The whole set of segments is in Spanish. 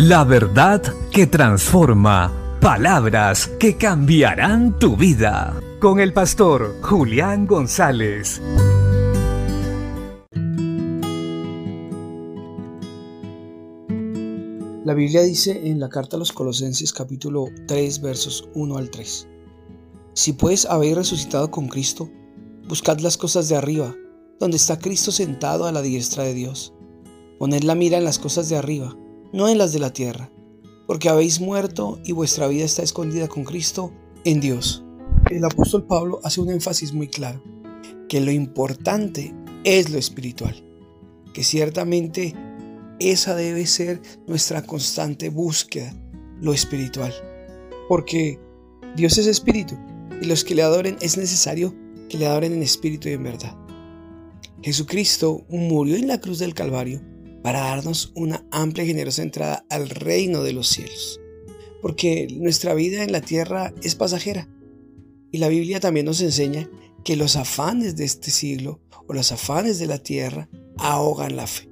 La verdad que transforma. Palabras que cambiarán tu vida. Con el pastor Julián González. La Biblia dice en la carta a los Colosenses capítulo 3 versos 1 al 3. Si pues habéis resucitado con Cristo, buscad las cosas de arriba, donde está Cristo sentado a la diestra de Dios. Poned la mira en las cosas de arriba no en las de la tierra, porque habéis muerto y vuestra vida está escondida con Cristo en Dios. El apóstol Pablo hace un énfasis muy claro, que lo importante es lo espiritual, que ciertamente esa debe ser nuestra constante búsqueda, lo espiritual, porque Dios es espíritu y los que le adoren es necesario que le adoren en espíritu y en verdad. Jesucristo murió en la cruz del Calvario para darnos una amplia y generosa entrada al reino de los cielos. Porque nuestra vida en la tierra es pasajera. Y la Biblia también nos enseña que los afanes de este siglo o los afanes de la tierra ahogan la fe.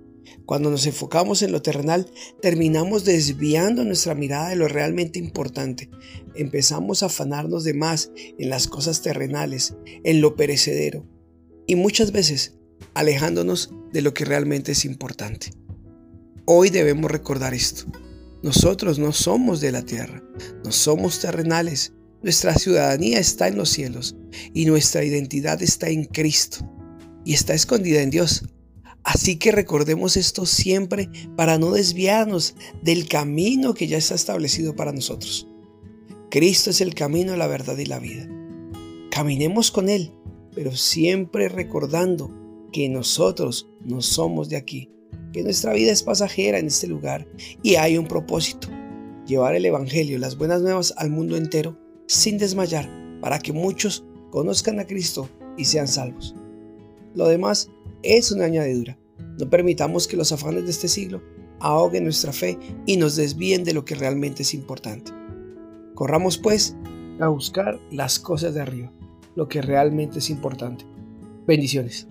Cuando nos enfocamos en lo terrenal, terminamos desviando nuestra mirada de lo realmente importante. Empezamos a afanarnos de más en las cosas terrenales, en lo perecedero. Y muchas veces alejándonos de lo que realmente es importante. Hoy debemos recordar esto. Nosotros no somos de la tierra, no somos terrenales. Nuestra ciudadanía está en los cielos y nuestra identidad está en Cristo y está escondida en Dios. Así que recordemos esto siempre para no desviarnos del camino que ya está establecido para nosotros. Cristo es el camino, la verdad y la vida. Caminemos con Él, pero siempre recordando que nosotros no somos de aquí, que nuestra vida es pasajera en este lugar y hay un propósito, llevar el Evangelio, las buenas nuevas al mundo entero sin desmayar, para que muchos conozcan a Cristo y sean salvos. Lo demás es una añadidura. No permitamos que los afanes de este siglo ahoguen nuestra fe y nos desvíen de lo que realmente es importante. Corramos pues a buscar las cosas de arriba, lo que realmente es importante. Bendiciones.